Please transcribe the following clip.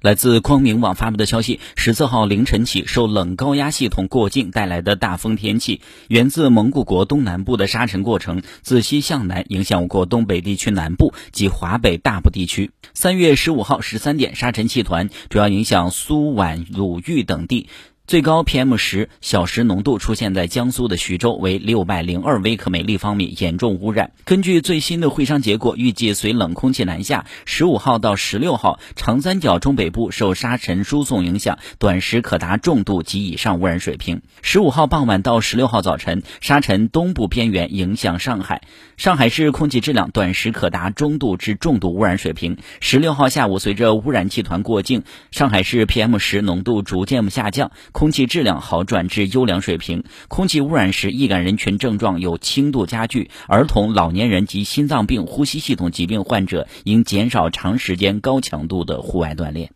来自光明网发布的消息，十四号凌晨起，受冷高压系统过境带来的大风天气，源自蒙古国东南部的沙尘过程自西向南影响我国东北地区南部及华北大部地区。三月十五号十三点，沙尘气团主要影响苏皖鲁豫等地。最高 PM 十小时浓度出现在江苏的徐州，为六百零二微克每立方米，严重污染。根据最新的会商结果，预计随冷空气南下，十五号到十六号，长三角中北部受沙尘输送影响，短时可达重度及以上污染水平。十五号傍晚到十六号早晨，沙尘东部边缘影响上海，上海市空气质量短时可达中度至重度污染水平。十六号下午，随着污染气团过境，上海市 PM 十浓度逐渐下降。空气质量好转至优良水平。空气污染时易感人群症状有轻度加剧，儿童、老年人及心脏病、呼吸系统疾病患者应减少长时间高强度的户外锻炼。